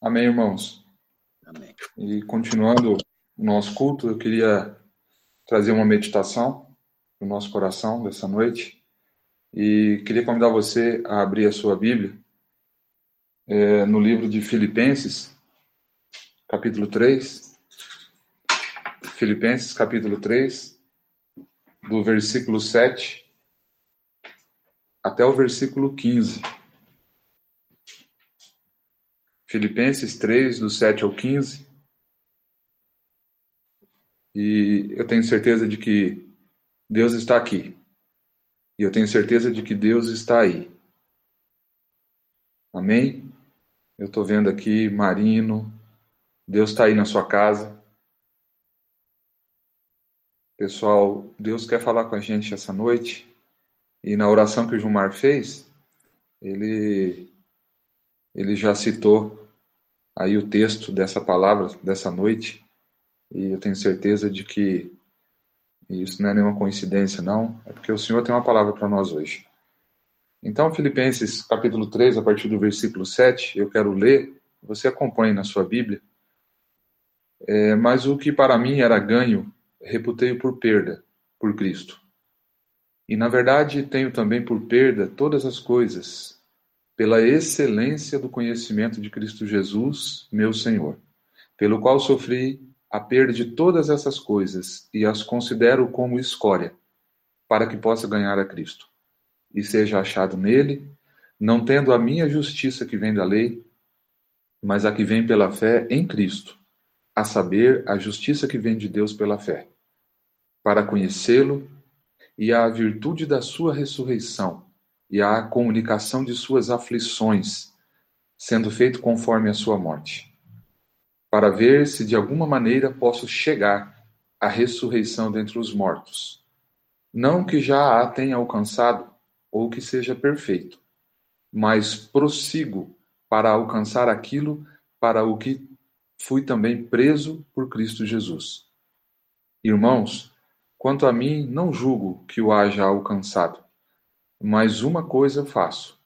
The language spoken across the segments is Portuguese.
Amém, irmãos. Amém. E continuando o nosso culto, eu queria trazer uma meditação no nosso coração dessa noite. E queria convidar você a abrir a sua Bíblia é, no livro de Filipenses, capítulo 3. Filipenses, capítulo 3, do versículo 7 até o versículo 15. Filipenses 3, do 7 ao 15. E eu tenho certeza de que Deus está aqui. E eu tenho certeza de que Deus está aí. Amém? Eu estou vendo aqui Marino. Deus está aí na sua casa. Pessoal, Deus quer falar com a gente essa noite. E na oração que o Gilmar fez, ele, ele já citou aí o texto dessa palavra, dessa noite, e eu tenho certeza de que isso não é nenhuma coincidência, não, é porque o Senhor tem uma palavra para nós hoje. Então, Filipenses capítulo 3, a partir do versículo 7, eu quero ler, você acompanhe na sua Bíblia. É, mas o que para mim era ganho, reputei por perda, por Cristo. E na verdade tenho também por perda todas as coisas, pela excelência do conhecimento de Cristo Jesus, meu Senhor, pelo qual sofri a perda de todas essas coisas e as considero como escória, para que possa ganhar a Cristo e seja achado nele, não tendo a minha justiça que vem da lei, mas a que vem pela fé em Cristo, a saber, a justiça que vem de Deus pela fé, para conhecê-lo e a virtude da sua ressurreição e à comunicação de suas aflições, sendo feito conforme a sua morte, para ver se de alguma maneira posso chegar à ressurreição dentre os mortos. Não que já a tenha alcançado ou que seja perfeito, mas prossigo para alcançar aquilo para o que fui também preso por Cristo Jesus. Irmãos, quanto a mim, não julgo que o haja alcançado mas uma coisa faço: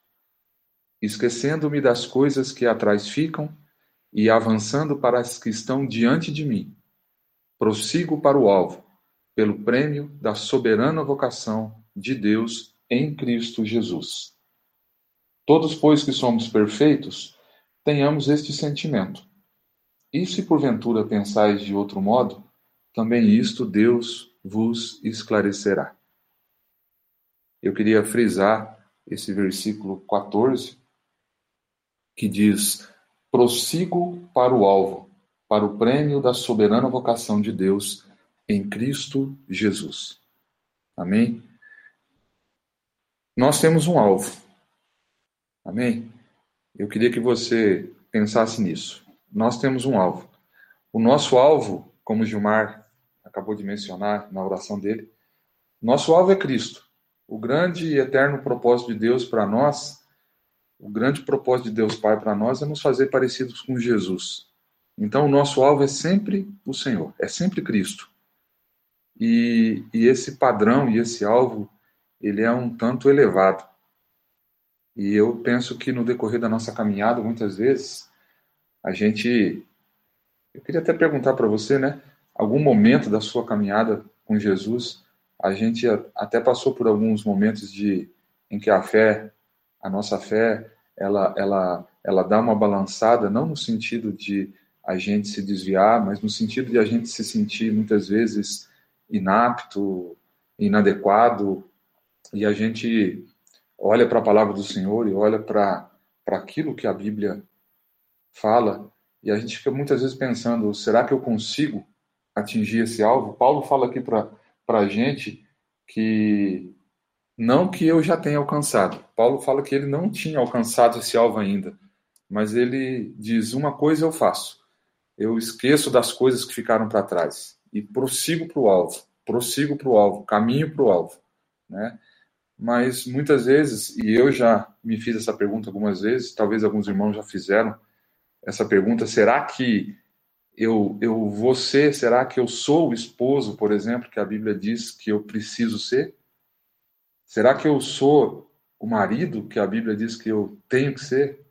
esquecendo-me das coisas que atrás ficam e avançando para as que estão diante de mim, prossigo para o alvo, pelo prêmio da soberana vocação de Deus em Cristo Jesus. Todos, pois que somos perfeitos, tenhamos este sentimento. E se porventura pensais de outro modo, também isto Deus vos esclarecerá eu queria frisar esse versículo 14, que diz: prossigo para o alvo, para o prêmio da soberana vocação de Deus em Cristo Jesus. Amém? Nós temos um alvo. Amém? Eu queria que você pensasse nisso. Nós temos um alvo. O nosso alvo, como Gilmar acabou de mencionar na oração dele, nosso alvo é Cristo. O grande e eterno propósito de Deus para nós, o grande propósito de Deus Pai para nós é nos fazer parecidos com Jesus. Então, o nosso alvo é sempre o Senhor, é sempre Cristo. E, e esse padrão e esse alvo, ele é um tanto elevado. E eu penso que no decorrer da nossa caminhada, muitas vezes, a gente. Eu queria até perguntar para você, né? Algum momento da sua caminhada com Jesus, a gente até passou por alguns momentos de em que a fé, a nossa fé, ela, ela, ela dá uma balançada, não no sentido de a gente se desviar, mas no sentido de a gente se sentir muitas vezes inapto, inadequado, e a gente olha para a palavra do Senhor e olha para aquilo que a Bíblia fala, e a gente fica muitas vezes pensando: será que eu consigo atingir esse alvo? Paulo fala aqui para para a gente que não que eu já tenha alcançado. Paulo fala que ele não tinha alcançado esse alvo ainda, mas ele diz: uma coisa eu faço, eu esqueço das coisas que ficaram para trás e prossigo para o alvo, prossigo para o alvo, caminho para o alvo, né? Mas muitas vezes, e eu já me fiz essa pergunta algumas vezes, talvez alguns irmãos já fizeram essa pergunta: será que eu, eu vou ser, será que eu sou o esposo, por exemplo, que a Bíblia diz que eu preciso ser? Será que eu sou o marido que a Bíblia diz que eu tenho que ser?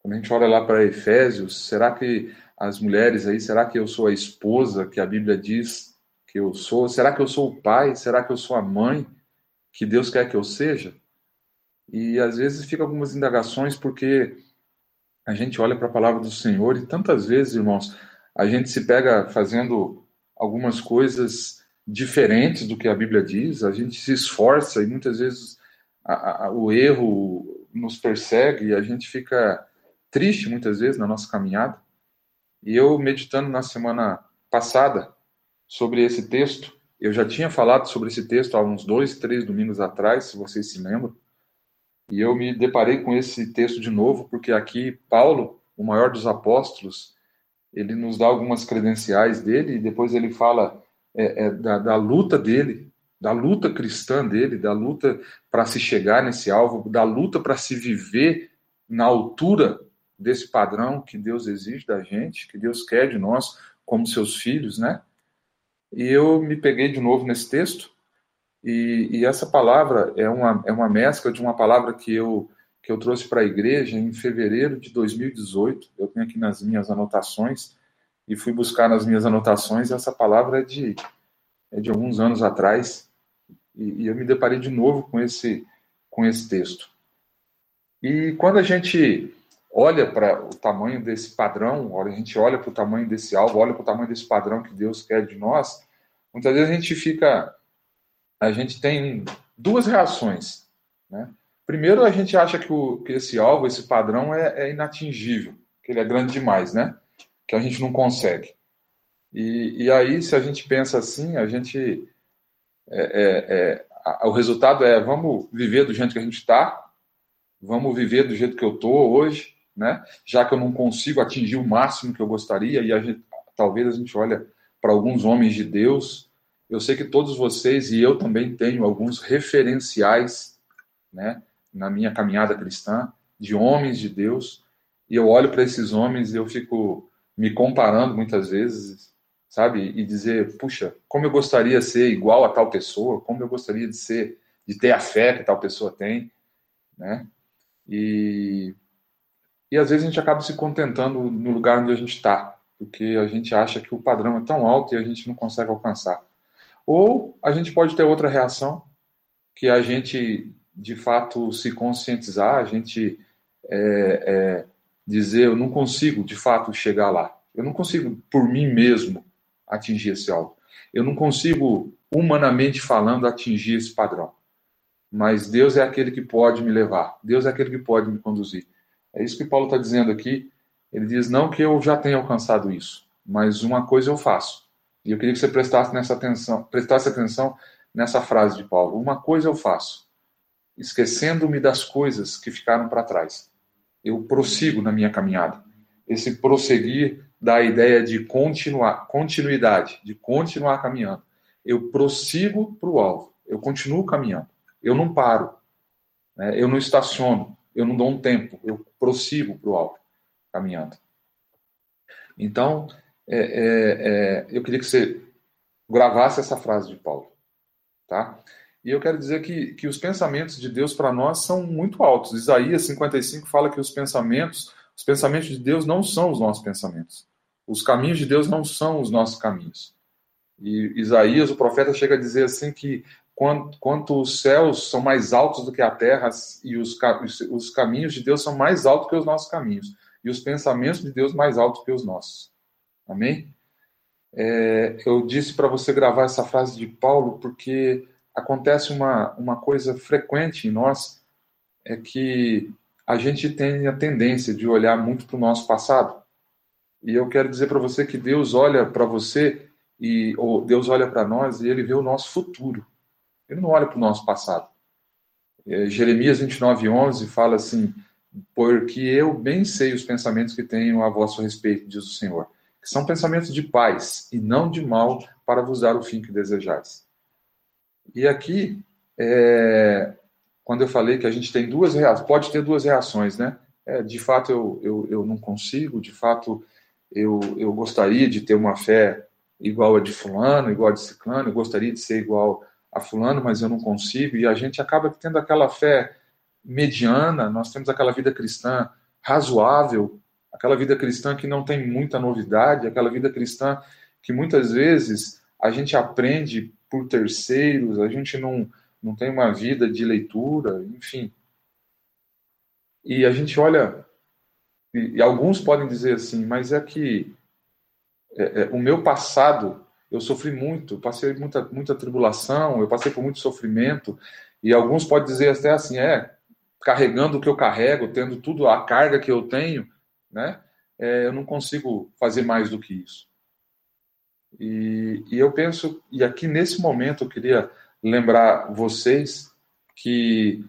Quando a gente olha lá para Efésios, será que as mulheres aí, será que eu sou a esposa que a Bíblia diz que eu sou? Será que eu sou o pai? Será que eu sou a mãe que Deus quer que eu seja? E às vezes fica algumas indagações porque a gente olha para a palavra do Senhor e tantas vezes, irmãos, a gente se pega fazendo algumas coisas diferentes do que a Bíblia diz, a gente se esforça e muitas vezes a, a, o erro nos persegue e a gente fica triste muitas vezes na nossa caminhada. E eu meditando na semana passada sobre esse texto, eu já tinha falado sobre esse texto há uns dois, três domingos atrás, se vocês se lembram. E eu me deparei com esse texto de novo, porque aqui Paulo, o maior dos apóstolos, ele nos dá algumas credenciais dele e depois ele fala é, é, da, da luta dele, da luta cristã dele, da luta para se chegar nesse alvo, da luta para se viver na altura desse padrão que Deus exige da gente, que Deus quer de nós como seus filhos, né? E eu me peguei de novo nesse texto e, e, essa palavra é uma, é uma mescla de uma palavra que eu, que eu trouxe para a igreja em fevereiro de 2018. Eu tenho aqui nas minhas anotações e fui buscar nas minhas anotações. Essa palavra é de, é de alguns anos atrás e, e eu me deparei de novo com esse, com esse texto. E quando a gente olha para o tamanho desse padrão, a gente olha para o tamanho desse alvo, olha para o tamanho desse padrão que Deus quer de nós, muitas vezes a gente fica a gente tem duas reações. Né? Primeiro, a gente acha que, o, que esse alvo, esse padrão é, é, inatingível, que ele é grande demais, né? que a gente não consegue. E, e aí, se a gente pensa assim, a gente. É, é, é a, o resultado é: vamos viver do jeito que a gente está, vamos viver do jeito que eu estou hoje, né? já que eu não consigo atingir o máximo que eu gostaria, e a gente, talvez a gente olha para alguns homens de Deus eu sei que todos vocês e eu também tenho alguns referenciais, né, na minha caminhada cristã, de homens de Deus, e eu olho para esses homens e eu fico me comparando muitas vezes, sabe, e dizer, puxa, como eu gostaria de ser igual a tal pessoa, como eu gostaria de ser, de ter a fé que tal pessoa tem, né? E e às vezes a gente acaba se contentando no lugar onde a gente está, porque a gente acha que o padrão é tão alto e a gente não consegue alcançar. Ou a gente pode ter outra reação, que a gente de fato se conscientizar, a gente é, é, dizer: eu não consigo de fato chegar lá, eu não consigo por mim mesmo atingir esse alvo, eu não consigo, humanamente falando, atingir esse padrão. Mas Deus é aquele que pode me levar, Deus é aquele que pode me conduzir. É isso que Paulo está dizendo aqui. Ele diz: não que eu já tenha alcançado isso, mas uma coisa eu faço e eu queria que você prestasse, nessa atenção, prestasse atenção nessa frase de Paulo. Uma coisa eu faço, esquecendo-me das coisas que ficaram para trás. Eu prossigo na minha caminhada. Esse prosseguir dá a ideia de continuar, continuidade, de continuar caminhando. Eu prossigo para o alvo, eu continuo caminhando. Eu não paro, né? eu não estaciono, eu não dou um tempo, eu prossigo para o alvo, caminhando. Então, é, é, é, eu queria que você gravasse essa frase de Paulo, tá? E eu quero dizer que, que os pensamentos de Deus para nós são muito altos. Isaías 55 fala que os pensamentos, os pensamentos de Deus não são os nossos pensamentos. Os caminhos de Deus não são os nossos caminhos. E Isaías, o profeta, chega a dizer assim que quanto, quanto os céus são mais altos do que a terra e os, os caminhos de Deus são mais altos que os nossos caminhos e os pensamentos de Deus mais altos que os nossos. Amém? É, eu disse para você gravar essa frase de Paulo porque acontece uma, uma coisa frequente em nós, é que a gente tem a tendência de olhar muito para o nosso passado. E eu quero dizer para você que Deus olha para você e ou Deus olha para nós e ele vê o nosso futuro. Ele não olha para o nosso passado. É, Jeremias 29:11 fala assim: "Porque eu bem sei os pensamentos que tenho a vosso respeito", diz o Senhor são pensamentos de paz e não de mal, para vos dar o fim que desejais. E aqui, é, quando eu falei que a gente tem duas reações, pode ter duas reações, né? É, de fato, eu, eu, eu não consigo, de fato, eu, eu gostaria de ter uma fé igual a de fulano, igual a de ciclano, eu gostaria de ser igual a fulano, mas eu não consigo, e a gente acaba tendo aquela fé mediana, nós temos aquela vida cristã razoável, aquela vida cristã que não tem muita novidade, aquela vida cristã que muitas vezes a gente aprende por terceiros, a gente não, não tem uma vida de leitura, enfim. E a gente olha, e, e alguns podem dizer assim, mas é que é, é, o meu passado, eu sofri muito, passei muita, muita tribulação, eu passei por muito sofrimento, e alguns podem dizer até assim, é, carregando o que eu carrego, tendo tudo a carga que eu tenho, né? É, eu não consigo fazer mais do que isso. E, e eu penso, e aqui nesse momento eu queria lembrar vocês que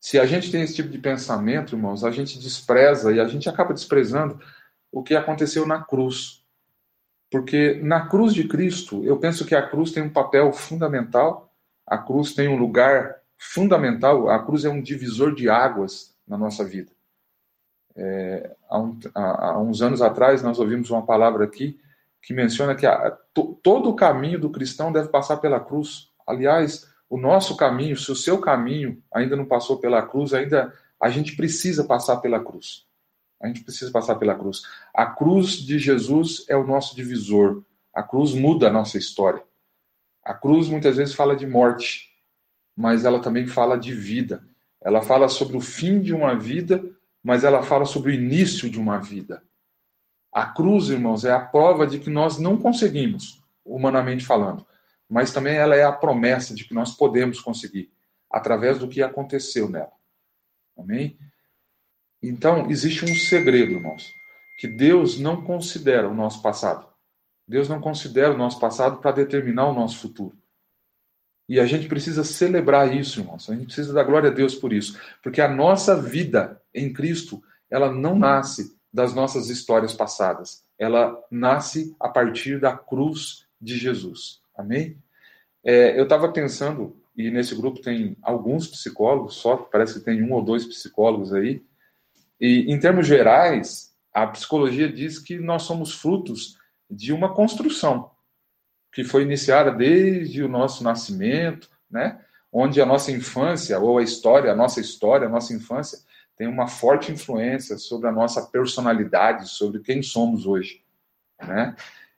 se a gente tem esse tipo de pensamento, irmãos, a gente despreza e a gente acaba desprezando o que aconteceu na cruz. Porque na cruz de Cristo, eu penso que a cruz tem um papel fundamental, a cruz tem um lugar fundamental, a cruz é um divisor de águas na nossa vida. É, há, um, há, há, uns anos atrás, nós ouvimos uma palavra aqui que menciona que a, to, todo o caminho do cristão deve passar pela cruz. Aliás, o nosso caminho, se o seu caminho ainda não passou pela cruz, ainda a gente precisa passar pela cruz. A gente precisa passar pela cruz. A cruz de Jesus é o nosso divisor. A cruz muda a nossa história. A cruz muitas vezes fala de morte, mas ela também fala de vida. Ela fala sobre o fim de uma vida, mas ela fala sobre o início de uma vida. A cruz, irmãos, é a prova de que nós não conseguimos, humanamente falando, mas também ela é a promessa de que nós podemos conseguir, através do que aconteceu nela. Amém? Então, existe um segredo, irmãos, que Deus não considera o nosso passado. Deus não considera o nosso passado para determinar o nosso futuro. E a gente precisa celebrar isso, irmãos. A gente precisa dar glória a Deus por isso. Porque a nossa vida em Cristo, ela não nasce das nossas histórias passadas. Ela nasce a partir da cruz de Jesus. Amém? É, eu estava pensando, e nesse grupo tem alguns psicólogos, só parece que tem um ou dois psicólogos aí, e em termos gerais, a psicologia diz que nós somos frutos de uma construção que foi iniciada desde o nosso nascimento, né? Onde a nossa infância ou a história, a nossa história, a nossa infância tem uma forte influência sobre a nossa personalidade, sobre quem somos hoje. Né?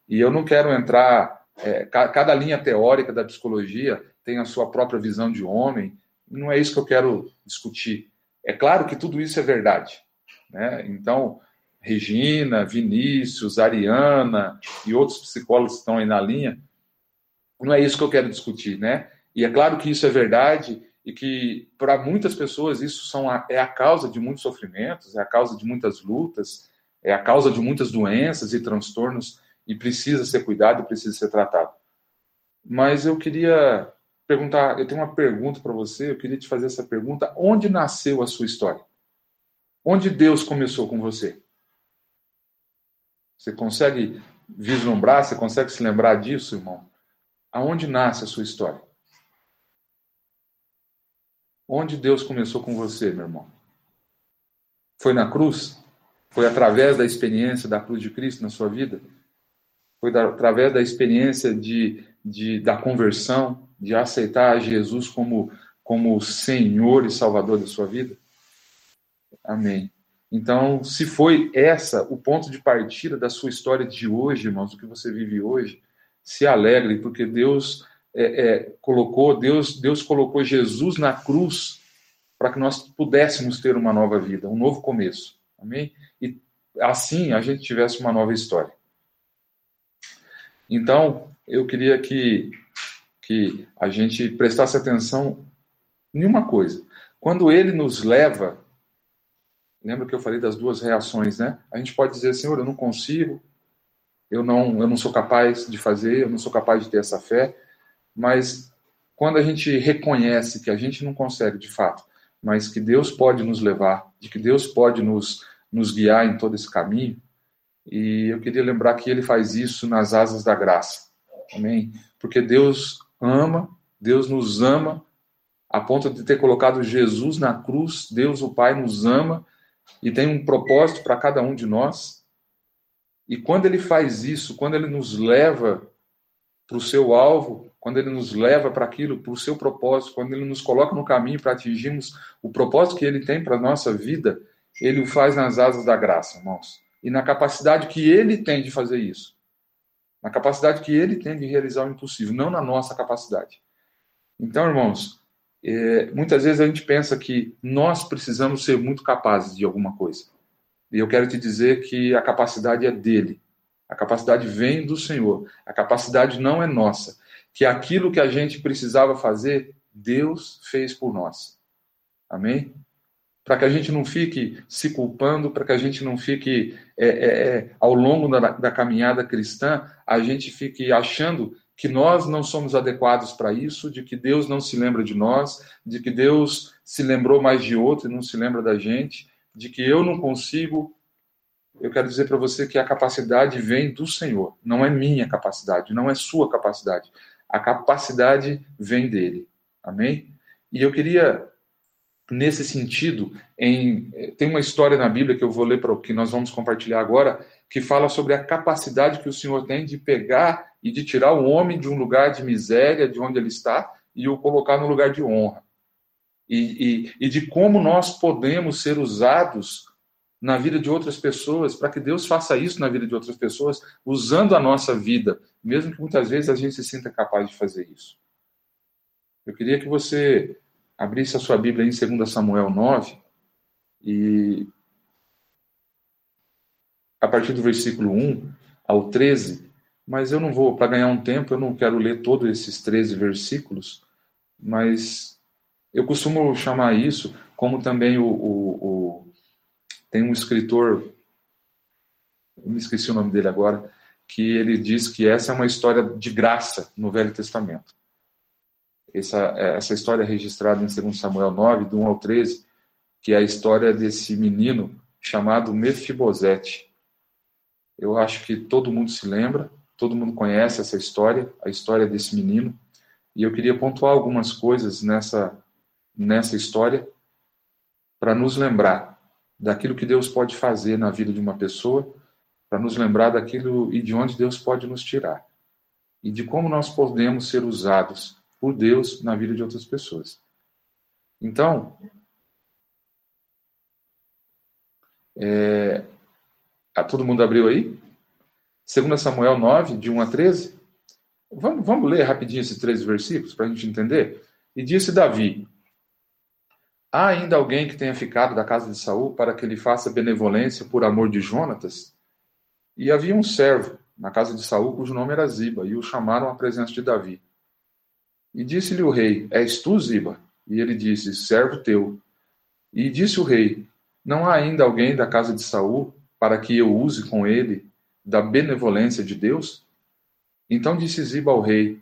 E eu não quero entrar. É, cada linha teórica da psicologia tem a sua própria visão de homem, não é isso que eu quero discutir. É claro que tudo isso é verdade. Né? Então, Regina, Vinícius, Ariana e outros psicólogos que estão aí na linha, não é isso que eu quero discutir. Né? E é claro que isso é verdade e que para muitas pessoas isso são a, é a causa de muitos sofrimentos, é a causa de muitas lutas, é a causa de muitas doenças e transtornos e precisa ser cuidado, precisa ser tratado. Mas eu queria perguntar, eu tenho uma pergunta para você, eu queria te fazer essa pergunta: onde nasceu a sua história? Onde Deus começou com você? Você consegue vislumbrar, você consegue se lembrar disso, irmão? Aonde nasce a sua história? Onde Deus começou com você, meu irmão? Foi na cruz? Foi através da experiência da cruz de Cristo na sua vida? Foi da, através da experiência de, de, da conversão, de aceitar Jesus como, como Senhor e Salvador da sua vida? Amém. Então, se foi essa o ponto de partida da sua história de hoje, irmãos, do que você vive hoje, se alegre, porque Deus é, é, colocou, Deus, Deus colocou Jesus na cruz para que nós pudéssemos ter uma nova vida, um novo começo. Amém? E assim a gente tivesse uma nova história. Então, eu queria que, que a gente prestasse atenção em uma coisa. Quando ele nos leva, lembra que eu falei das duas reações, né? A gente pode dizer, Senhor, eu não consigo, eu não, eu não sou capaz de fazer, eu não sou capaz de ter essa fé. Mas quando a gente reconhece que a gente não consegue de fato, mas que Deus pode nos levar, de que Deus pode nos, nos guiar em todo esse caminho, e eu queria lembrar que ele faz isso nas asas da graça. Amém? Porque Deus ama, Deus nos ama, a ponto de ter colocado Jesus na cruz, Deus o Pai nos ama e tem um propósito para cada um de nós. E quando ele faz isso, quando ele nos leva para o seu alvo, quando ele nos leva para aquilo, para o seu propósito, quando ele nos coloca no caminho para atingirmos o propósito que ele tem para a nossa vida, ele o faz nas asas da graça, irmãos. E na capacidade que ele tem de fazer isso. Na capacidade que ele tem de realizar o impossível, não na nossa capacidade. Então, irmãos, é, muitas vezes a gente pensa que nós precisamos ser muito capazes de alguma coisa. E eu quero te dizer que a capacidade é dele. A capacidade vem do Senhor. A capacidade não é nossa. Que aquilo que a gente precisava fazer, Deus fez por nós. Amém? Para que a gente não fique se culpando, para que a gente não fique, é, é, é, ao longo da, da caminhada cristã, a gente fique achando que nós não somos adequados para isso, de que Deus não se lembra de nós, de que Deus se lembrou mais de outro e não se lembra da gente, de que eu não consigo. Eu quero dizer para você que a capacidade vem do Senhor, não é minha capacidade, não é sua capacidade. A capacidade vem dele. Amém? E eu queria nesse sentido, em, tem uma história na Bíblia que eu vou ler para o que nós vamos compartilhar agora, que fala sobre a capacidade que o Senhor tem de pegar e de tirar o homem de um lugar de miséria, de onde ele está, e o colocar no lugar de honra. E, e, e de como nós podemos ser usados na vida de outras pessoas, para que Deus faça isso na vida de outras pessoas, usando a nossa vida, mesmo que muitas vezes a gente se sinta capaz de fazer isso. Eu queria que você abrisse a sua Bíblia em 2 Samuel 9 e a partir do versículo 1 ao 13, mas eu não vou, para ganhar um tempo, eu não quero ler todos esses 13 versículos, mas eu costumo chamar isso, como também o, o, o tem um escritor, me esqueci o nome dele agora, que ele diz que essa é uma história de graça no Velho Testamento. Essa, essa história é registrada em 2 Samuel 9, do 1 ao 13, que é a história desse menino chamado Mefibosete. Eu acho que todo mundo se lembra, todo mundo conhece essa história, a história desse menino, e eu queria pontuar algumas coisas nessa, nessa história para nos lembrar daquilo que Deus pode fazer na vida de uma pessoa, para nos lembrar daquilo e de onde Deus pode nos tirar, e de como nós podemos ser usados por Deus na vida de outras pessoas. Então, é, a, todo mundo abriu aí? 2 Samuel 9, de 1 a 13. Vamos, vamos ler rapidinho esses três versículos para a gente entender? E disse Davi: Há ainda alguém que tenha ficado da casa de Saul para que ele faça benevolência por amor de Jonatas? E havia um servo na casa de Saul cujo nome era Ziba, e o chamaram à presença de Davi. E disse-lhe o rei: És tu, Ziba? E ele disse: Servo teu. E disse o rei: Não há ainda alguém da casa de Saul para que eu use com ele da benevolência de Deus? Então disse Ziba ao rei: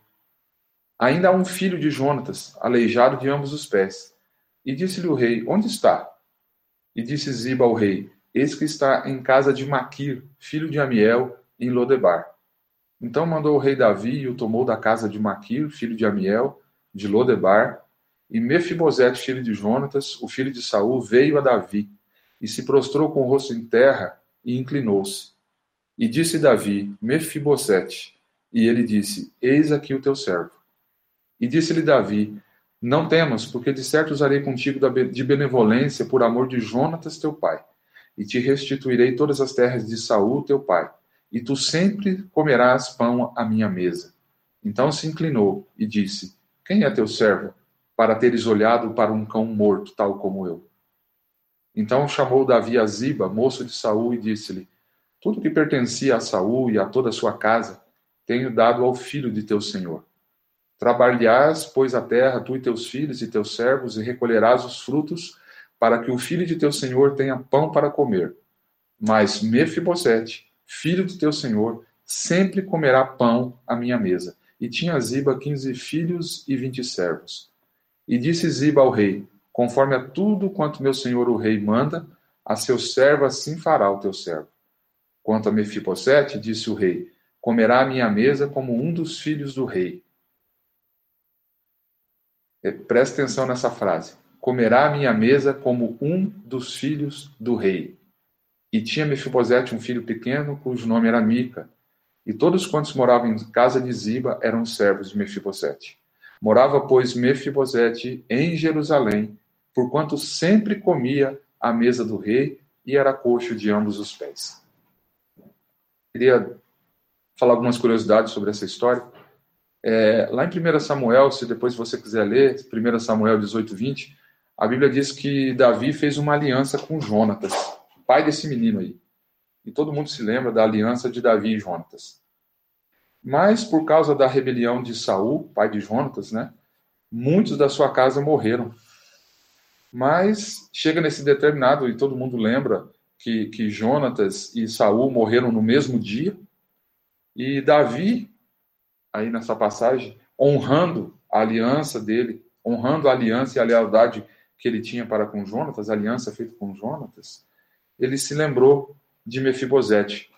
Ainda há um filho de Jonatas, aleijado de ambos os pés. E disse-lhe o rei: Onde está? E disse Ziba ao rei: Eis que está em casa de Maquir, filho de Amiel, em Lodebar. Então mandou o rei Davi e o tomou da casa de Maquir, filho de Amiel, de Lodebar, e Mefibosete, filho de Jonatas, o filho de Saul, veio a Davi, e se prostrou com o rosto em terra, e inclinou-se. E disse Davi, Mefibosete, e ele disse, Eis aqui o teu servo. E disse-lhe Davi, Não temas, porque de certo usarei contigo de benevolência por amor de Jonatas teu pai, e te restituirei todas as terras de Saul teu pai, e tu sempre comerás pão à minha mesa. Então se inclinou e disse: Quem é teu servo, para teres olhado para um cão morto, tal como eu? Então chamou Davi a Ziba, moço de Saul, e disse-lhe: Tudo que pertencia a Saul e a toda a sua casa, tenho dado ao filho de teu senhor. Trabalharás, pois, a terra, tu e teus filhos e teus servos, e recolherás os frutos, para que o filho de teu senhor tenha pão para comer. Mas Mefibosete, filho do teu senhor, sempre comerá pão à minha mesa. E tinha Ziba quinze filhos e vinte servos. E disse Ziba ao rei: Conforme a tudo quanto meu senhor o rei manda, a seu servo assim fará o teu servo. Quanto a Mefibosete, disse o rei: Comerá à minha mesa como um dos filhos do rei. É, presta atenção nessa frase. Comerá à minha mesa como um dos filhos do rei. E tinha Mefibosete um filho pequeno, cujo nome era Mica. E todos quantos moravam em casa de Ziba eram servos de Mefibosete. Morava, pois, Mefibosete em Jerusalém, porquanto sempre comia à mesa do rei e era coxo de ambos os pés. Queria falar algumas curiosidades sobre essa história. É, lá em 1 Samuel, se depois você quiser ler, 1 Samuel 18, 20, a Bíblia diz que Davi fez uma aliança com Jonatas, pai desse menino aí. E todo mundo se lembra da aliança de Davi e Jonatas. Mas por causa da rebelião de Saul, pai de Jonatas, né, muitos da sua casa morreram. Mas chega nesse determinado, e todo mundo lembra que, que Jonatas e Saul morreram no mesmo dia, e Davi, aí nessa passagem, honrando a aliança dele, honrando a aliança e a lealdade que ele tinha para com Jonatas, a aliança feita com Jonatas, ele se lembrou de Mefibosete.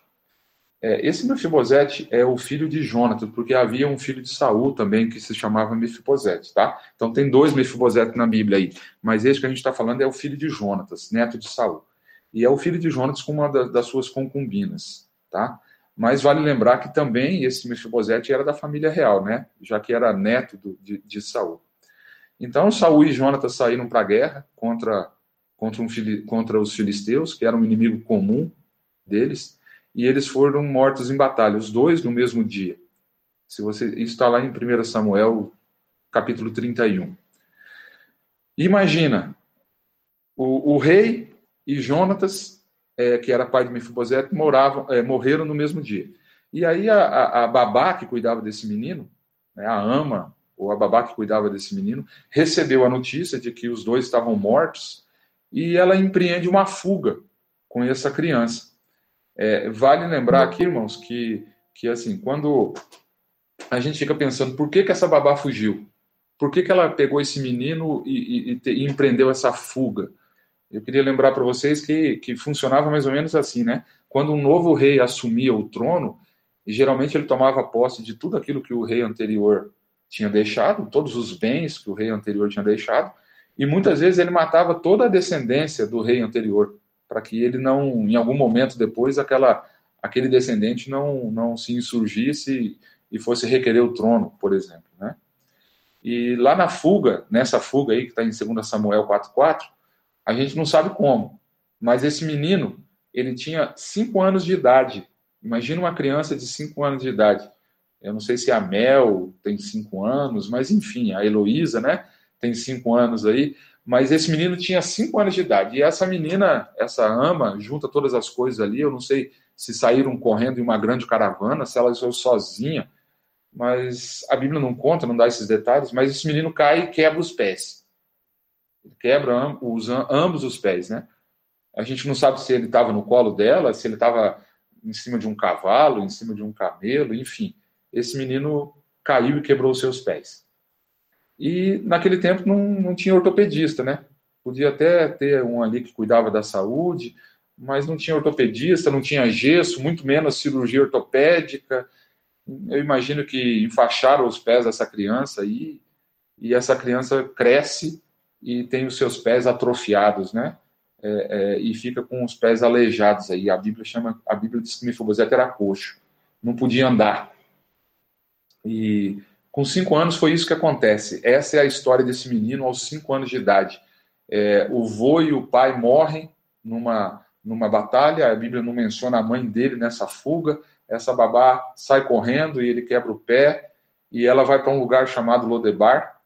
É, esse Mefibosete é o filho de Jonatas, porque havia um filho de Saul também que se chamava Mefibosete, tá? Então tem dois Mefibosete na Bíblia aí, mas esse que a gente está falando é o filho de Jonatas, neto de Saul. E é o filho de Jonatas com uma das suas concubinas, tá? Mas vale lembrar que também esse Mefibosete era da família real, né? Já que era neto do, de, de Saul. Então Saul e Jonatas saíram para a guerra contra contra, um, contra os filisteus, que era um inimigo comum deles e eles foram mortos em batalha, os dois no mesmo dia. Se você isso está lá em 1 Samuel, capítulo 31. Imagina, o, o rei e Jonatas, é, que era pai de Mefibosete, moravam, é, morreram no mesmo dia. E aí a, a, a babá que cuidava desse menino, né, a ama, ou a babá que cuidava desse menino, recebeu a notícia de que os dois estavam mortos e ela empreende uma fuga com essa criança. É, vale lembrar aqui, irmãos, que, que assim, quando a gente fica pensando por que, que essa babá fugiu, por que, que ela pegou esse menino e, e, e empreendeu essa fuga? Eu queria lembrar para vocês que, que funcionava mais ou menos assim, né? Quando um novo rei assumia o trono, geralmente ele tomava posse de tudo aquilo que o rei anterior tinha deixado, todos os bens que o rei anterior tinha deixado, e muitas vezes ele matava toda a descendência do rei anterior para que ele não, em algum momento depois, aquela, aquele descendente não, não se insurgisse e fosse requerer o trono, por exemplo. Né? E lá na fuga, nessa fuga aí que está em 2 Samuel 4,4, a gente não sabe como, mas esse menino, ele tinha 5 anos de idade. Imagina uma criança de 5 anos de idade. Eu não sei se a Mel tem 5 anos, mas enfim, a Heloísa, né, tem 5 anos aí. Mas esse menino tinha cinco anos de idade. E essa menina, essa ama, junta todas as coisas ali. Eu não sei se saíram correndo em uma grande caravana, se ela saiu sozinha. Mas a Bíblia não conta, não dá esses detalhes. Mas esse menino cai e quebra os pés. Quebra os, ambos os pés, né? A gente não sabe se ele estava no colo dela, se ele estava em cima de um cavalo, em cima de um camelo, enfim. Esse menino caiu e quebrou os seus pés. E naquele tempo não, não tinha ortopedista, né? Podia até ter um ali que cuidava da saúde, mas não tinha ortopedista, não tinha gesso, muito menos cirurgia ortopédica. Eu imagino que enfaixaram os pés dessa criança e essa criança cresce e tem os seus pés atrofiados, né? É, é, e fica com os pés aleijados aí. A Bíblia chama, a Bíblia diz que Mefibosete era coxo, não podia andar. E com cinco anos foi isso que acontece. Essa é a história desse menino aos cinco anos de idade. É, o vô e o pai morrem numa, numa batalha, a Bíblia não menciona a mãe dele nessa fuga. Essa babá sai correndo e ele quebra o pé, e ela vai para um lugar chamado Lodebar.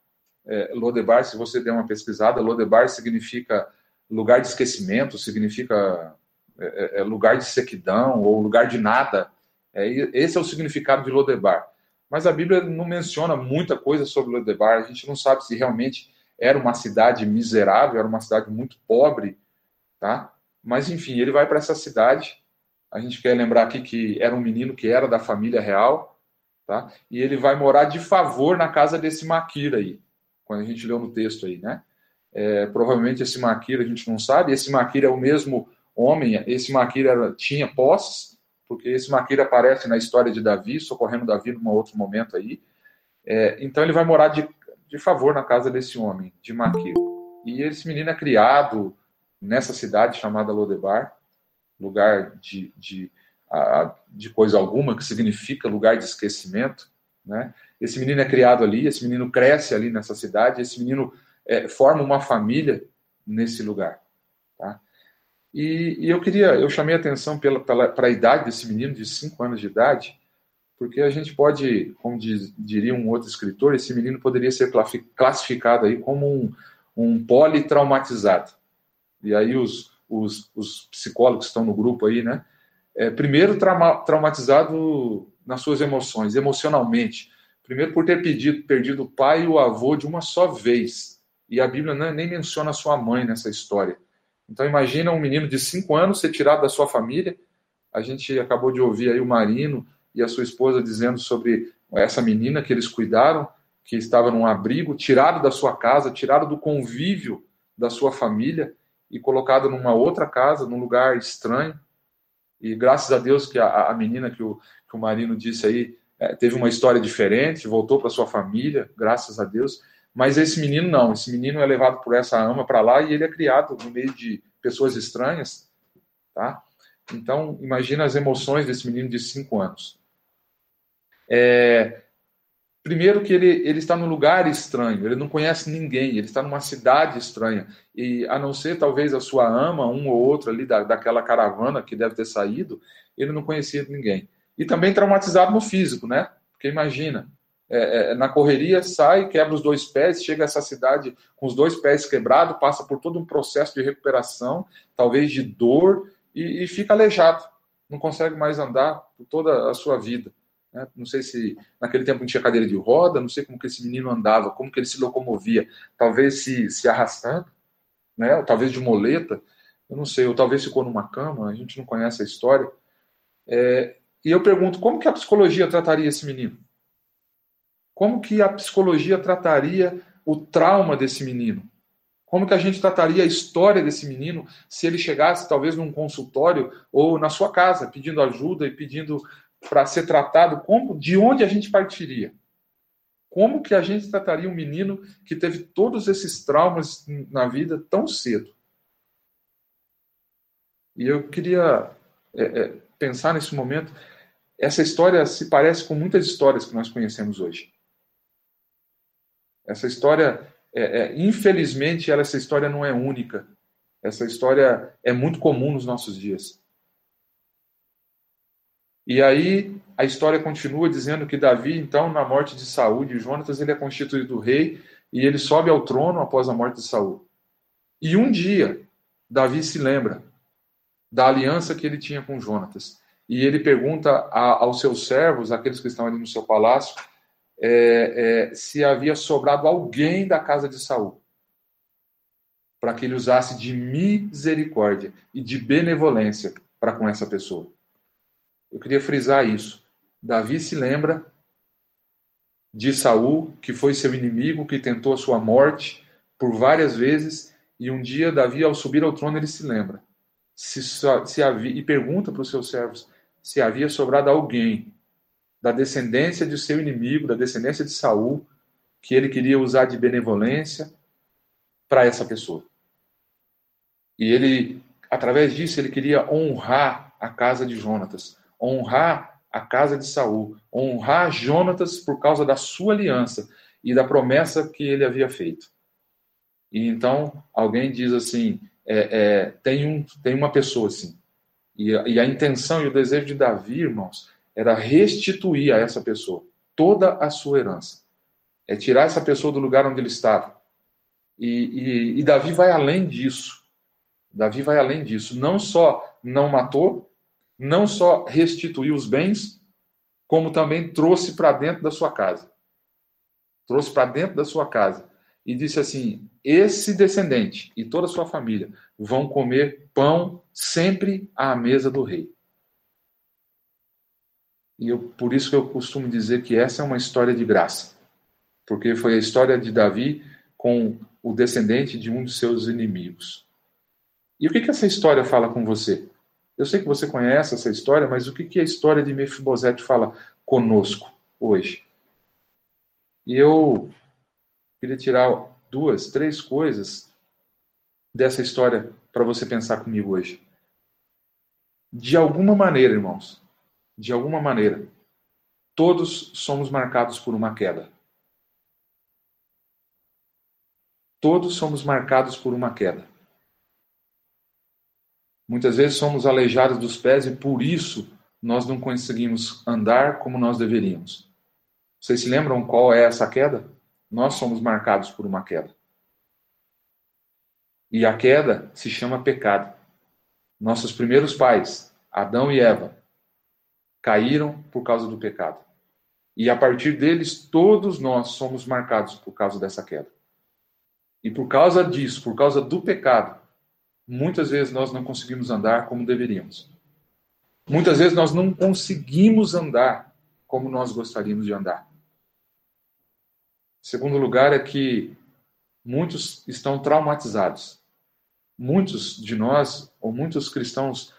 É, Lodebar, se você der uma pesquisada, Lodebar significa lugar de esquecimento, significa é, é, é lugar de sequidão ou lugar de nada. É, esse é o significado de Lodebar mas a Bíblia não menciona muita coisa sobre Lodebar. A gente não sabe se realmente era uma cidade miserável, era uma cidade muito pobre, tá? Mas enfim, ele vai para essa cidade. A gente quer lembrar aqui que era um menino que era da família real, tá? E ele vai morar de favor na casa desse Maquira aí, quando a gente leu no texto aí, né? É, provavelmente esse Maquira a gente não sabe. Esse Maquira é o mesmo homem. Esse Maquira tinha posses porque esse Maquir aparece na história de Davi, socorrendo Davi num outro momento aí. É, então ele vai morar de, de favor na casa desse homem, de Maquir. E esse menino é criado nessa cidade chamada Lodebar, lugar de, de, de coisa alguma, que significa lugar de esquecimento. Né? Esse menino é criado ali, esse menino cresce ali nessa cidade, esse menino é, forma uma família nesse lugar. Tá? E, e eu queria, eu chamei a atenção pela, pela, para a idade desse menino de 5 anos de idade, porque a gente pode, como diz, diria um outro escritor, esse menino poderia ser classificado aí como um, um politraumatizado. E aí os, os, os psicólogos que estão no grupo aí, né? É, primeiro, trauma, traumatizado nas suas emoções, emocionalmente. Primeiro, por ter pedido, perdido o pai e o avô de uma só vez. E a Bíblia nem menciona a sua mãe nessa história. Então imagina um menino de 5 anos ser tirado da sua família. A gente acabou de ouvir aí o Marino e a sua esposa dizendo sobre essa menina que eles cuidaram, que estava num abrigo, tirado da sua casa, tirado do convívio da sua família e colocado numa outra casa, num lugar estranho. E graças a Deus que a, a menina que o, que o Marino disse aí é, teve uma história diferente, voltou para sua família, graças a Deus. Mas esse menino não, esse menino é levado por essa ama para lá e ele é criado no meio de pessoas estranhas, tá? Então, imagina as emoções desse menino de 5 anos. É, primeiro que ele, ele está num lugar estranho, ele não conhece ninguém, ele está numa cidade estranha. E a não ser talvez a sua ama, um ou outro ali da, daquela caravana que deve ter saído, ele não conhecia ninguém. E também traumatizado no físico, né? Porque imagina, é, é, na correria, sai, quebra os dois pés, chega a essa cidade com os dois pés quebrados, passa por todo um processo de recuperação, talvez de dor, e, e fica aleijado. Não consegue mais andar por toda a sua vida. Né? Não sei se naquele tempo não tinha cadeira de roda, não sei como que esse menino andava, como que ele se locomovia. Talvez se, se arrastando, né? Ou talvez de moleta, eu não sei, ou talvez ficou numa cama, a gente não conhece a história. É, e eu pergunto, como que a psicologia trataria esse menino? Como que a psicologia trataria o trauma desse menino? Como que a gente trataria a história desse menino se ele chegasse talvez num consultório ou na sua casa pedindo ajuda e pedindo para ser tratado? Como, de onde a gente partiria? Como que a gente trataria um menino que teve todos esses traumas na vida tão cedo? E eu queria é, é, pensar nesse momento. Essa história se parece com muitas histórias que nós conhecemos hoje. Essa história, é, é, infelizmente, ela, essa história não é única. Essa história é muito comum nos nossos dias. E aí a história continua dizendo que Davi, então, na morte de Saul e Jonatas, ele é constituído rei e ele sobe ao trono após a morte de Saul. E um dia, Davi se lembra da aliança que ele tinha com Jonatas. E ele pergunta a, aos seus servos, aqueles que estão ali no seu palácio, é, é, se havia sobrado alguém da casa de Saul para que ele usasse de misericórdia e de benevolência para com essa pessoa. Eu queria frisar isso. Davi se lembra de Saul, que foi seu inimigo, que tentou a sua morte por várias vezes, e um dia Davi, ao subir ao trono, ele se lembra se, se havia, e pergunta para os seus servos se havia sobrado alguém da descendência de seu inimigo, da descendência de Saul, que ele queria usar de benevolência para essa pessoa. E ele, através disso, ele queria honrar a casa de Jonatas, honrar a casa de Saul, honrar Jonatas por causa da sua aliança e da promessa que ele havia feito. E então alguém diz assim: é, é, tem, um, tem uma pessoa assim. E a, e a intenção e o desejo de Davi, irmãos, era restituir a essa pessoa toda a sua herança. É tirar essa pessoa do lugar onde ele estava. E, e, e Davi vai além disso. Davi vai além disso. Não só não matou, não só restituiu os bens, como também trouxe para dentro da sua casa. Trouxe para dentro da sua casa. E disse assim: esse descendente e toda a sua família vão comer pão sempre à mesa do rei. E eu, por isso que eu costumo dizer que essa é uma história de graça. Porque foi a história de Davi com o descendente de um de seus inimigos. E o que, que essa história fala com você? Eu sei que você conhece essa história, mas o que, que a história de Mefibosete fala conosco hoje? E eu queria tirar duas, três coisas dessa história para você pensar comigo hoje. De alguma maneira, irmãos, de alguma maneira, todos somos marcados por uma queda. Todos somos marcados por uma queda. Muitas vezes somos aleijados dos pés e por isso nós não conseguimos andar como nós deveríamos. Vocês se lembram qual é essa queda? Nós somos marcados por uma queda. E a queda se chama pecado. Nossos primeiros pais, Adão e Eva, caíram por causa do pecado. E a partir deles, todos nós somos marcados por causa dessa queda. E por causa disso, por causa do pecado, muitas vezes nós não conseguimos andar como deveríamos. Muitas vezes nós não conseguimos andar como nós gostaríamos de andar. Segundo lugar é que muitos estão traumatizados. Muitos de nós, ou muitos cristãos,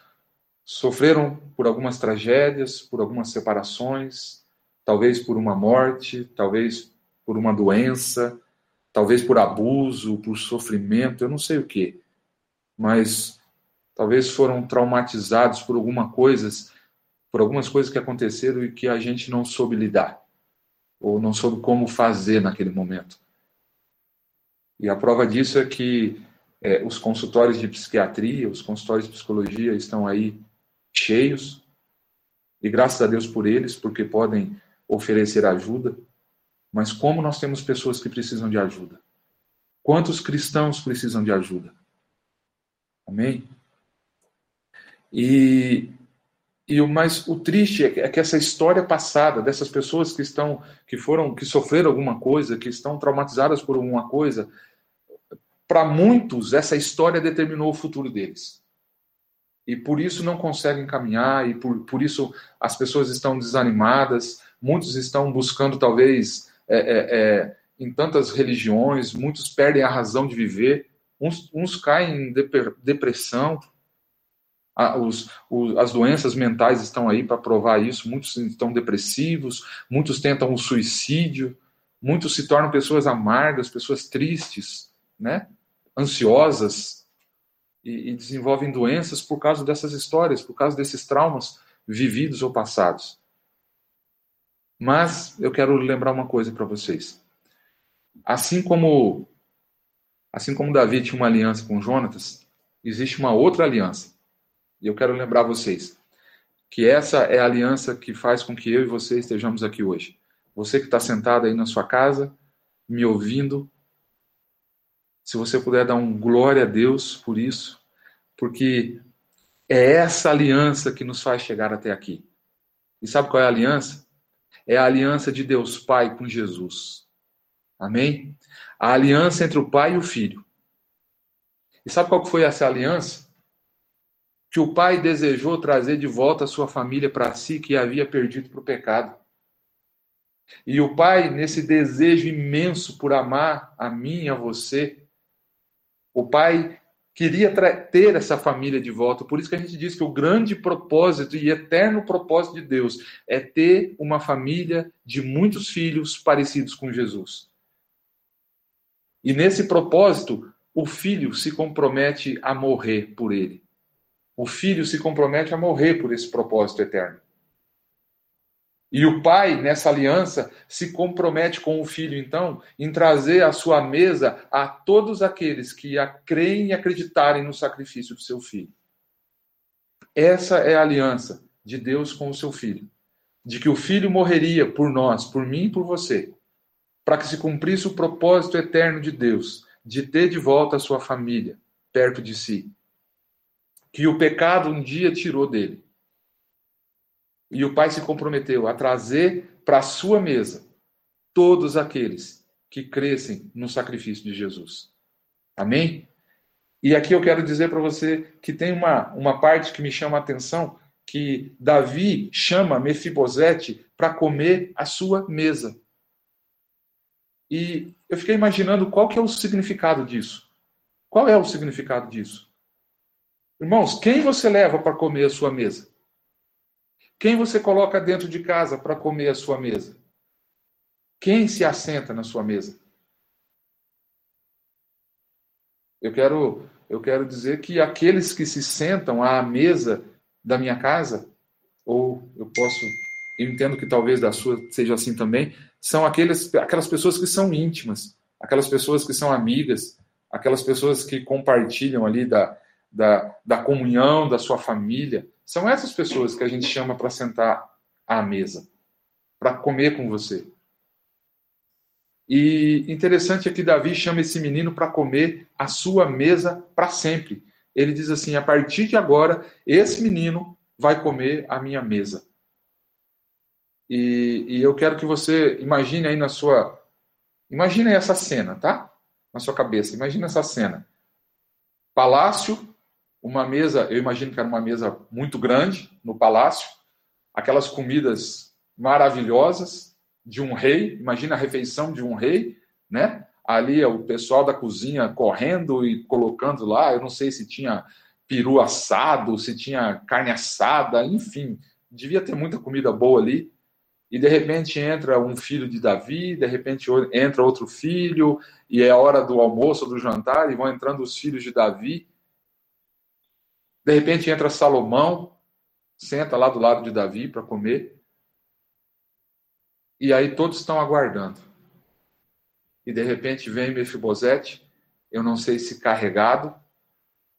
sofreram por algumas tragédias, por algumas separações, talvez por uma morte, talvez por uma doença, talvez por abuso, por sofrimento, eu não sei o que, mas talvez foram traumatizados por alguma coisas, por algumas coisas que aconteceram e que a gente não soube lidar ou não soube como fazer naquele momento. E a prova disso é que é, os consultórios de psiquiatria, os consultórios de psicologia estão aí cheios, e graças a Deus por eles, porque podem oferecer ajuda. Mas como nós temos pessoas que precisam de ajuda? Quantos cristãos precisam de ajuda? Amém? E, e o mais o triste é que, é que essa história passada dessas pessoas que estão que foram que sofreram alguma coisa, que estão traumatizadas por alguma coisa, para muitos, essa história determinou o futuro deles. E por isso não conseguem caminhar, e por, por isso as pessoas estão desanimadas, muitos estão buscando, talvez, é, é, é, em tantas religiões, muitos perdem a razão de viver, uns, uns caem em depressão, os, as doenças mentais estão aí para provar isso, muitos estão depressivos, muitos tentam o suicídio, muitos se tornam pessoas amargas, pessoas tristes, né? ansiosas e, e desenvolvem doenças por causa dessas histórias, por causa desses traumas vividos ou passados. Mas eu quero lembrar uma coisa para vocês. Assim como assim como Davi tinha uma aliança com Jonatas, existe uma outra aliança. E eu quero lembrar vocês que essa é a aliança que faz com que eu e você estejamos aqui hoje. Você que está sentado aí na sua casa, me ouvindo, se você puder dar um glória a Deus por isso, porque é essa aliança que nos faz chegar até aqui. E sabe qual é a aliança? É a aliança de Deus Pai com Jesus. Amém? A aliança entre o Pai e o Filho. E sabe qual foi essa aliança? Que o Pai desejou trazer de volta a sua família para si, que havia perdido para o pecado. E o Pai, nesse desejo imenso por amar a mim e a você, o pai queria ter essa família de volta. Por isso que a gente diz que o grande propósito e eterno propósito de Deus é ter uma família de muitos filhos parecidos com Jesus. E nesse propósito, o filho se compromete a morrer por ele. O filho se compromete a morrer por esse propósito eterno. E o pai, nessa aliança, se compromete com o filho, então, em trazer à sua mesa a todos aqueles que a creem e acreditarem no sacrifício do seu filho. Essa é a aliança de Deus com o seu filho. De que o filho morreria por nós, por mim e por você, para que se cumprisse o propósito eterno de Deus, de ter de volta a sua família perto de si. Que o pecado um dia tirou dele e o pai se comprometeu a trazer para a sua mesa todos aqueles que crescem no sacrifício de Jesus. Amém? E aqui eu quero dizer para você que tem uma, uma parte que me chama a atenção, que Davi chama Mefibosete para comer a sua mesa. E eu fiquei imaginando qual que é o significado disso. Qual é o significado disso? Irmãos, quem você leva para comer a sua mesa? Quem você coloca dentro de casa para comer a sua mesa? Quem se assenta na sua mesa? Eu quero, eu quero dizer que aqueles que se sentam à mesa da minha casa, ou eu posso, eu entendo que talvez da sua seja assim também, são aqueles, aquelas pessoas que são íntimas, aquelas pessoas que são amigas, aquelas pessoas que compartilham ali da, da, da comunhão, da sua família. São essas pessoas que a gente chama para sentar à mesa, para comer com você. E interessante é que Davi chama esse menino para comer a sua mesa para sempre. Ele diz assim: a partir de agora, esse menino vai comer a minha mesa. E, e eu quero que você imagine aí na sua. Imagine essa cena, tá? Na sua cabeça. Imagine essa cena. Palácio, uma mesa, eu imagino que era uma mesa muito grande no palácio, aquelas comidas maravilhosas de um rei, imagina a refeição de um rei, né? Ali o pessoal da cozinha correndo e colocando lá, eu não sei se tinha peru assado, se tinha carne assada, enfim, devia ter muita comida boa ali. E de repente entra um filho de Davi, de repente entra outro filho, e é hora do almoço, do jantar, e vão entrando os filhos de Davi. De repente entra Salomão, senta lá do lado de Davi para comer. E aí todos estão aguardando. E de repente vem Mefibosete, eu não sei se carregado,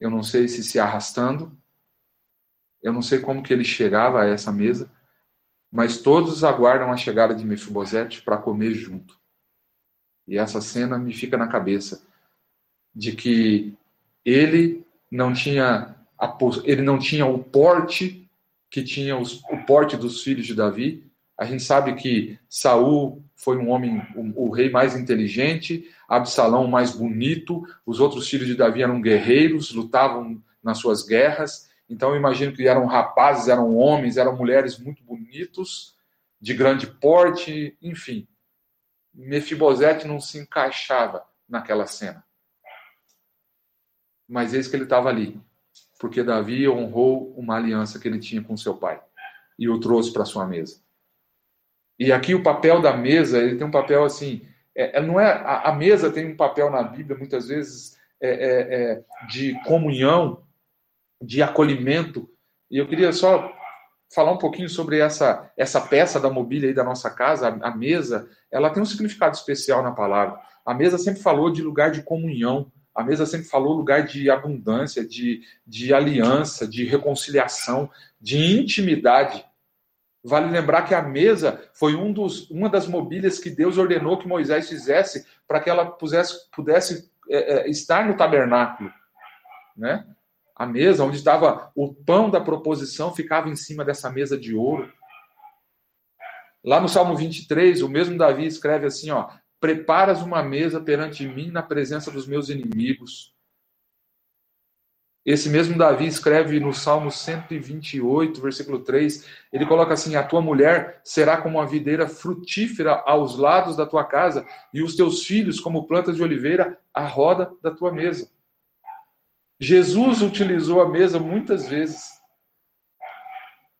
eu não sei se se arrastando, eu não sei como que ele chegava a essa mesa, mas todos aguardam a chegada de Mefibosete para comer junto. E essa cena me fica na cabeça de que ele não tinha ele não tinha o porte que tinha os, o porte dos filhos de Davi, a gente sabe que Saul foi um homem, o, o rei mais inteligente, Absalão mais bonito, os outros filhos de Davi eram guerreiros, lutavam nas suas guerras. Então eu imagino que eram rapazes, eram homens, eram mulheres muito bonitos, de grande porte, enfim. Mefibosete não se encaixava naquela cena. Mas eis que ele estava ali, porque Davi honrou uma aliança que ele tinha com seu pai e o trouxe para sua mesa. E aqui o papel da mesa, ele tem um papel assim, é, é, não é a, a, mesa tem um papel na Bíblia muitas vezes é, é, é, de comunhão, de acolhimento. E eu queria só falar um pouquinho sobre essa essa peça da mobília aí da nossa casa, a, a mesa. Ela tem um significado especial na palavra. A mesa sempre falou de lugar de comunhão. A mesa sempre falou lugar de abundância, de, de aliança, de reconciliação, de intimidade. Vale lembrar que a mesa foi um dos, uma das mobílias que Deus ordenou que Moisés fizesse para que ela pudesse, pudesse é, é, estar no tabernáculo. Né? A mesa, onde estava o pão da proposição, ficava em cima dessa mesa de ouro. Lá no Salmo 23, o mesmo Davi escreve assim: ó, Preparas uma mesa perante mim na presença dos meus inimigos. Esse mesmo Davi escreve no Salmo 128, versículo 3, ele coloca assim: A tua mulher será como uma videira frutífera aos lados da tua casa, e os teus filhos como plantas de oliveira à roda da tua mesa. Jesus utilizou a mesa muitas vezes.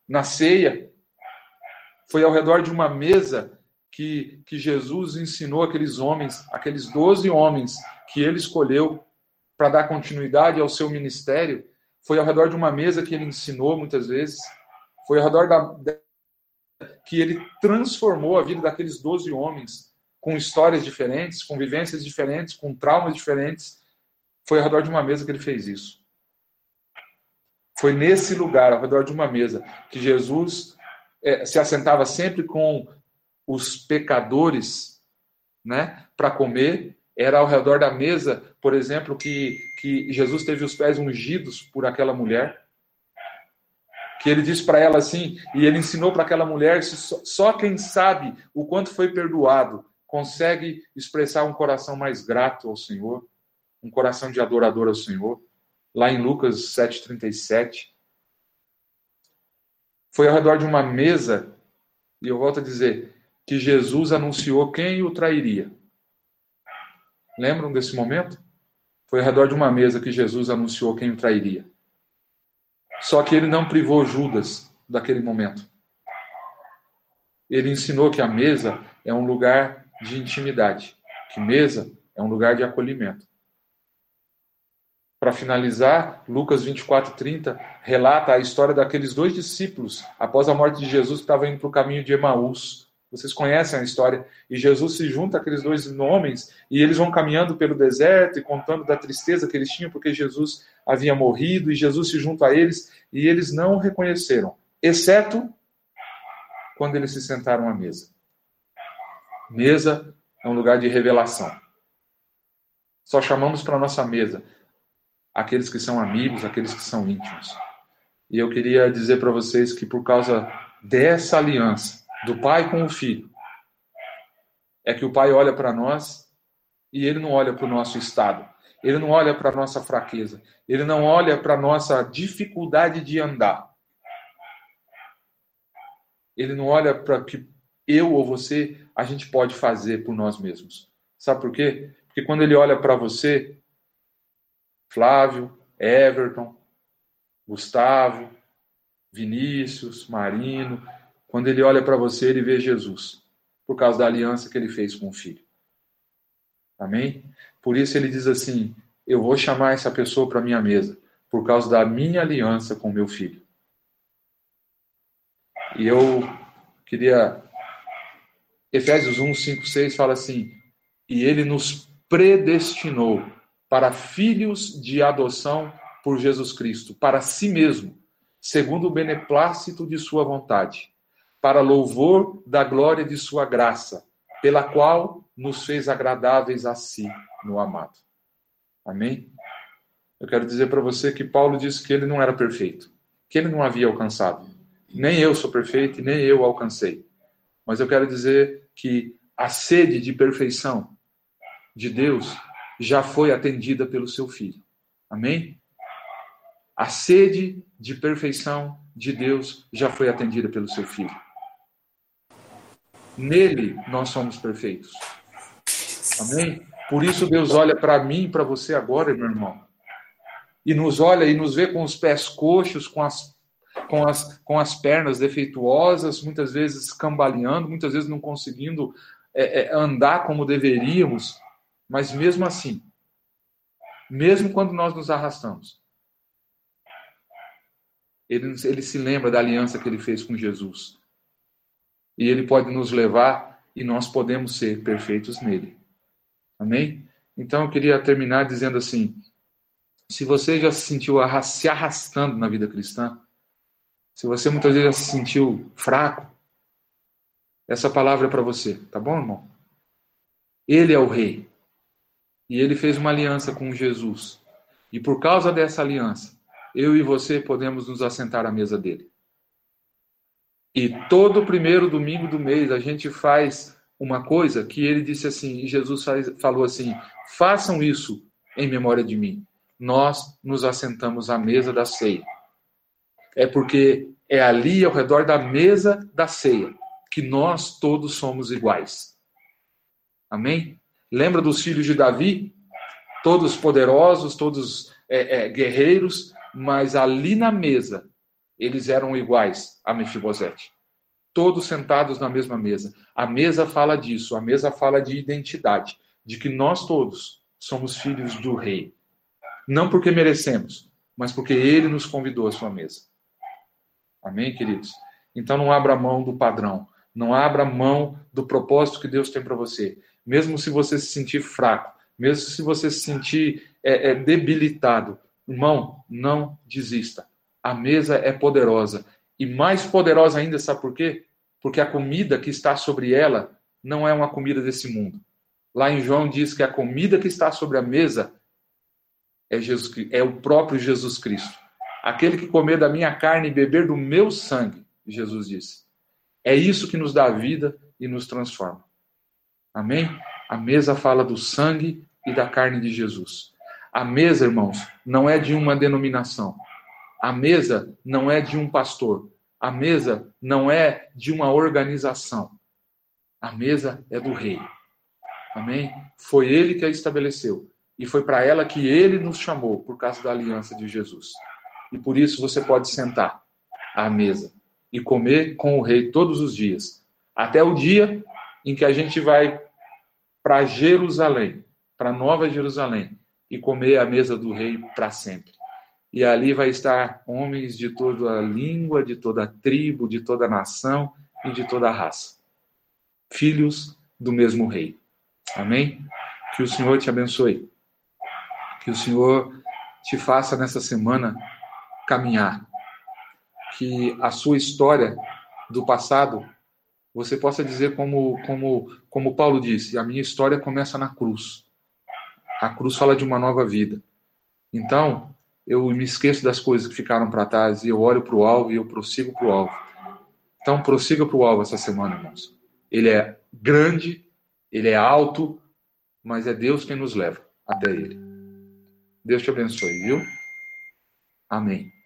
Na ceia, foi ao redor de uma mesa que, que Jesus ensinou aqueles homens, aqueles doze homens que ele escolheu para dar continuidade ao seu ministério, foi ao redor de uma mesa que ele ensinou muitas vezes, foi ao redor da, que ele transformou a vida daqueles 12 homens com histórias diferentes, com vivências diferentes, com traumas diferentes. Foi ao redor de uma mesa que ele fez isso. Foi nesse lugar, ao redor de uma mesa, que Jesus é, se assentava sempre com os pecadores, né, para comer era ao redor da mesa, por exemplo, que, que Jesus teve os pés ungidos por aquela mulher. Que ele disse para ela assim, e ele ensinou para aquela mulher: só, só quem sabe o quanto foi perdoado consegue expressar um coração mais grato ao Senhor, um coração de adorador ao Senhor. Lá em Lucas 7,37. Foi ao redor de uma mesa, e eu volto a dizer, que Jesus anunciou quem o trairia. Lembram desse momento? Foi ao redor de uma mesa que Jesus anunciou quem o trairia. Só que ele não privou Judas daquele momento. Ele ensinou que a mesa é um lugar de intimidade, que mesa é um lugar de acolhimento. Para finalizar, Lucas 24:30 relata a história daqueles dois discípulos após a morte de Jesus que estavam indo para o caminho de Emaús. Vocês conhecem a história. E Jesus se junta àqueles dois homens e eles vão caminhando pelo deserto e contando da tristeza que eles tinham porque Jesus havia morrido e Jesus se junta a eles e eles não o reconheceram, exceto quando eles se sentaram à mesa. Mesa é um lugar de revelação. Só chamamos para nossa mesa aqueles que são amigos, aqueles que são íntimos. E eu queria dizer para vocês que por causa dessa aliança do pai com o filho, é que o pai olha para nós e ele não olha para o nosso estado, ele não olha para a nossa fraqueza, ele não olha para a nossa dificuldade de andar. Ele não olha para que eu ou você a gente pode fazer por nós mesmos. Sabe por quê? Porque quando ele olha para você, Flávio, Everton, Gustavo, Vinícius, Marino, quando ele olha para você, ele vê Jesus, por causa da aliança que ele fez com o filho. Amém? Por isso ele diz assim: Eu vou chamar essa pessoa para minha mesa, por causa da minha aliança com meu filho. E eu queria. Efésios 1, 5, 6 fala assim: E ele nos predestinou para filhos de adoção por Jesus Cristo, para si mesmo, segundo o beneplácito de sua vontade, para louvor da glória de sua graça, pela qual nos fez agradáveis a si no amado. Amém? Eu quero dizer para você que Paulo disse que ele não era perfeito, que ele não havia alcançado. Nem eu sou perfeito nem eu alcancei. Mas eu quero dizer que a sede de perfeição de Deus já foi atendida pelo seu filho. Amém? A sede de perfeição de Deus já foi atendida pelo seu filho. Nele nós somos perfeitos. Amém? Por isso Deus olha para mim e para você agora, meu irmão. E nos olha e nos vê com os pés coxos, com as, com as, com as pernas defeituosas, muitas vezes cambaleando, muitas vezes não conseguindo é, é, andar como deveríamos. Mas mesmo assim, mesmo quando nós nos arrastamos, ele, ele se lembra da aliança que ele fez com Jesus. E ele pode nos levar e nós podemos ser perfeitos nele. Amém? Então eu queria terminar dizendo assim: se você já se sentiu se arrastando na vida cristã, se você muitas vezes já se sentiu fraco, essa palavra é para você, tá bom, irmão? Ele é o rei. E ele fez uma aliança com Jesus. E por causa dessa aliança, eu e você podemos nos assentar à mesa dele. E todo primeiro domingo do mês a gente faz uma coisa que ele disse assim, e Jesus faz, falou assim: façam isso em memória de mim. Nós nos assentamos à mesa da ceia. É porque é ali ao redor da mesa da ceia que nós todos somos iguais. Amém? Lembra dos filhos de Davi? Todos poderosos, todos é, é, guerreiros, mas ali na mesa eles eram iguais a Mefibosete todos sentados na mesma mesa. A mesa fala disso, a mesa fala de identidade, de que nós todos somos filhos do rei. Não porque merecemos, mas porque ele nos convidou à sua mesa. Amém, queridos? Então não abra mão do padrão, não abra mão do propósito que Deus tem para você. Mesmo se você se sentir fraco, mesmo se você se sentir é, é, debilitado, irmão, não desista. A mesa é poderosa. E mais poderosa ainda, sabe por quê? porque a comida que está sobre ela não é uma comida desse mundo. Lá em João diz que a comida que está sobre a mesa é, Jesus, é o próprio Jesus Cristo. Aquele que comer da minha carne e beber do meu sangue, Jesus disse. É isso que nos dá vida e nos transforma. Amém? A mesa fala do sangue e da carne de Jesus. A mesa, irmãos, não é de uma denominação. A mesa não é de um pastor. A mesa não é de uma organização. A mesa é do rei. Amém? Foi ele que a estabeleceu. E foi para ela que ele nos chamou, por causa da aliança de Jesus. E por isso você pode sentar à mesa e comer com o rei todos os dias. Até o dia em que a gente vai para Jerusalém, para Nova Jerusalém, e comer a mesa do rei para sempre e ali vai estar homens de toda língua, de toda tribo, de toda nação e de toda raça. Filhos do mesmo rei. Amém? Que o Senhor te abençoe. Que o Senhor te faça nessa semana caminhar. Que a sua história do passado, você possa dizer como, como, como Paulo disse, a minha história começa na cruz. A cruz fala de uma nova vida. Então, eu me esqueço das coisas que ficaram para trás e eu olho para o alvo e eu prossigo para o alvo. Então, prossiga para o alvo essa semana, irmãos. Ele é grande, ele é alto, mas é Deus quem nos leva até ele. Deus te abençoe, viu? Amém.